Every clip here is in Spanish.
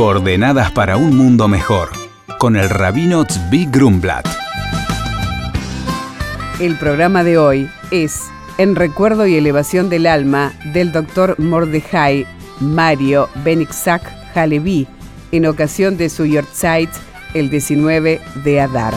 Coordenadas para un mundo mejor, con el rabino Tzvi Grumblat. El programa de hoy es En recuerdo y elevación del alma del doctor Mordejai Mario Benixak Halevi, en ocasión de su Yortzeit el 19 de Adar.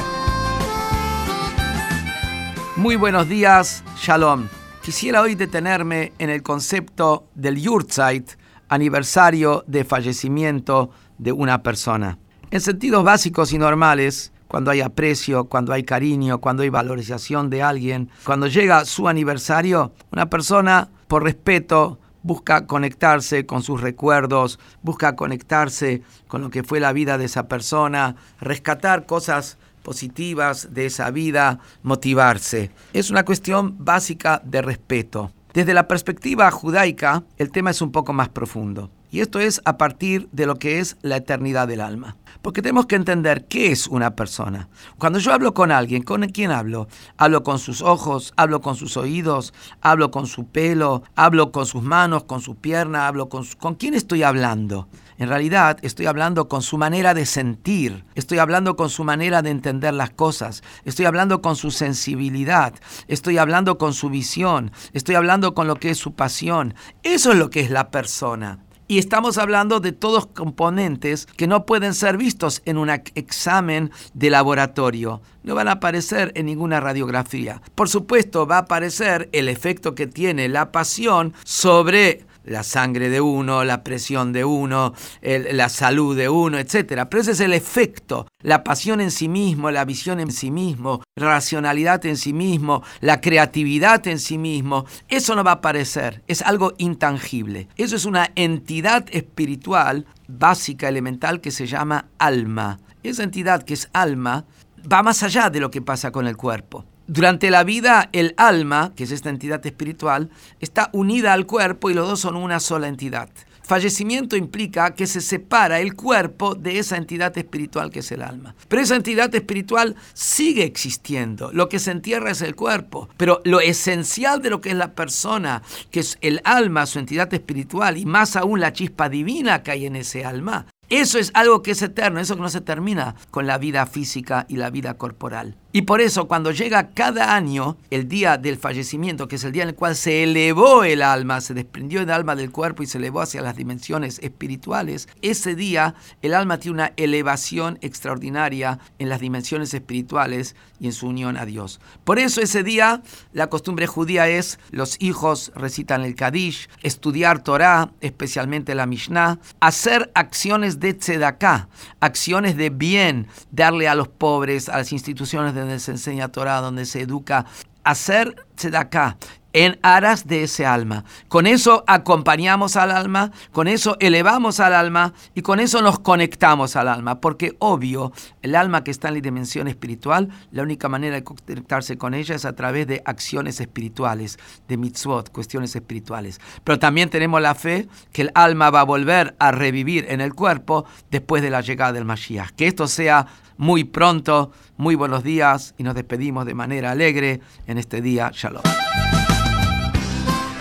Muy buenos días, Shalom. Quisiera hoy detenerme en el concepto del Yurtzeit, aniversario de fallecimiento de una persona. En sentidos básicos y normales, cuando hay aprecio, cuando hay cariño, cuando hay valorización de alguien, cuando llega su aniversario, una persona, por respeto, busca conectarse con sus recuerdos, busca conectarse con lo que fue la vida de esa persona, rescatar cosas positivas de esa vida, motivarse. Es una cuestión básica de respeto. Desde la perspectiva judaica, el tema es un poco más profundo. Y esto es a partir de lo que es la eternidad del alma. Porque tenemos que entender qué es una persona. Cuando yo hablo con alguien, ¿con quién hablo? Hablo con sus ojos, hablo con sus oídos, hablo con su pelo, hablo con sus manos, con su pierna, hablo con... ¿Con quién estoy hablando? En realidad estoy hablando con su manera de sentir, estoy hablando con su manera de entender las cosas, estoy hablando con su sensibilidad, estoy hablando con su visión, estoy hablando con lo que es su pasión. Eso es lo que es la persona. Y estamos hablando de todos componentes que no pueden ser vistos en un examen de laboratorio. No van a aparecer en ninguna radiografía. Por supuesto, va a aparecer el efecto que tiene la pasión sobre la sangre de uno, la presión de uno, la salud de uno, etc. Pero ese es el efecto, la pasión en sí mismo, la visión en sí mismo, racionalidad en sí mismo, la creatividad en sí mismo. Eso no va a aparecer, es algo intangible. Eso es una entidad espiritual básica, elemental, que se llama alma. Esa entidad que es alma va más allá de lo que pasa con el cuerpo. Durante la vida, el alma, que es esta entidad espiritual, está unida al cuerpo y los dos son una sola entidad. Fallecimiento implica que se separa el cuerpo de esa entidad espiritual que es el alma. Pero esa entidad espiritual sigue existiendo. Lo que se entierra es el cuerpo. Pero lo esencial de lo que es la persona, que es el alma, su entidad espiritual, y más aún la chispa divina que hay en ese alma, eso es algo que es eterno, eso no se termina con la vida física y la vida corporal. Y por eso cuando llega cada año el día del fallecimiento, que es el día en el cual se elevó el alma, se desprendió el alma del cuerpo y se elevó hacia las dimensiones espirituales, ese día el alma tiene una elevación extraordinaria en las dimensiones espirituales y en su unión a Dios. Por eso ese día la costumbre judía es los hijos recitan el Kadish, estudiar Torah, especialmente la Mishnah, hacer acciones de tzedakah, acciones de bien, darle a los pobres, a las instituciones de donde se enseña Torah, donde se educa, hacer acá en aras de ese alma. Con eso acompañamos al alma, con eso elevamos al alma y con eso nos conectamos al alma. Porque obvio, el alma que está en la dimensión espiritual, la única manera de conectarse con ella es a través de acciones espirituales, de mitzvot, cuestiones espirituales. Pero también tenemos la fe que el alma va a volver a revivir en el cuerpo después de la llegada del Mashiach. Que esto sea muy pronto, muy buenos días y nos despedimos de manera alegre en este día. Shalom.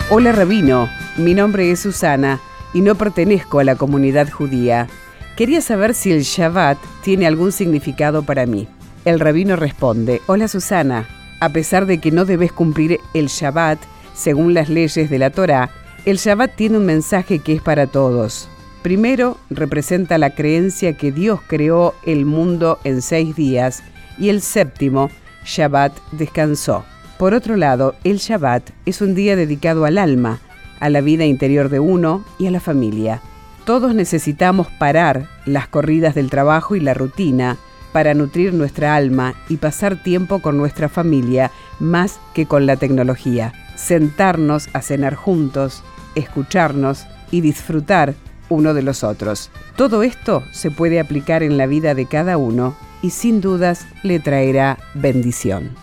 Hola Rabino, mi nombre es Susana y no pertenezco a la comunidad judía. Quería saber si el Shabbat tiene algún significado para mí. El rabino responde, hola Susana, a pesar de que no debes cumplir el Shabbat según las leyes de la Torá, el Shabbat tiene un mensaje que es para todos. Primero, representa la creencia que Dios creó el mundo en seis días y el séptimo, Shabbat, descansó. Por otro lado, el Shabbat es un día dedicado al alma, a la vida interior de uno y a la familia. Todos necesitamos parar las corridas del trabajo y la rutina para nutrir nuestra alma y pasar tiempo con nuestra familia más que con la tecnología. Sentarnos a cenar juntos, escucharnos y disfrutar uno de los otros. Todo esto se puede aplicar en la vida de cada uno y sin dudas le traerá bendición.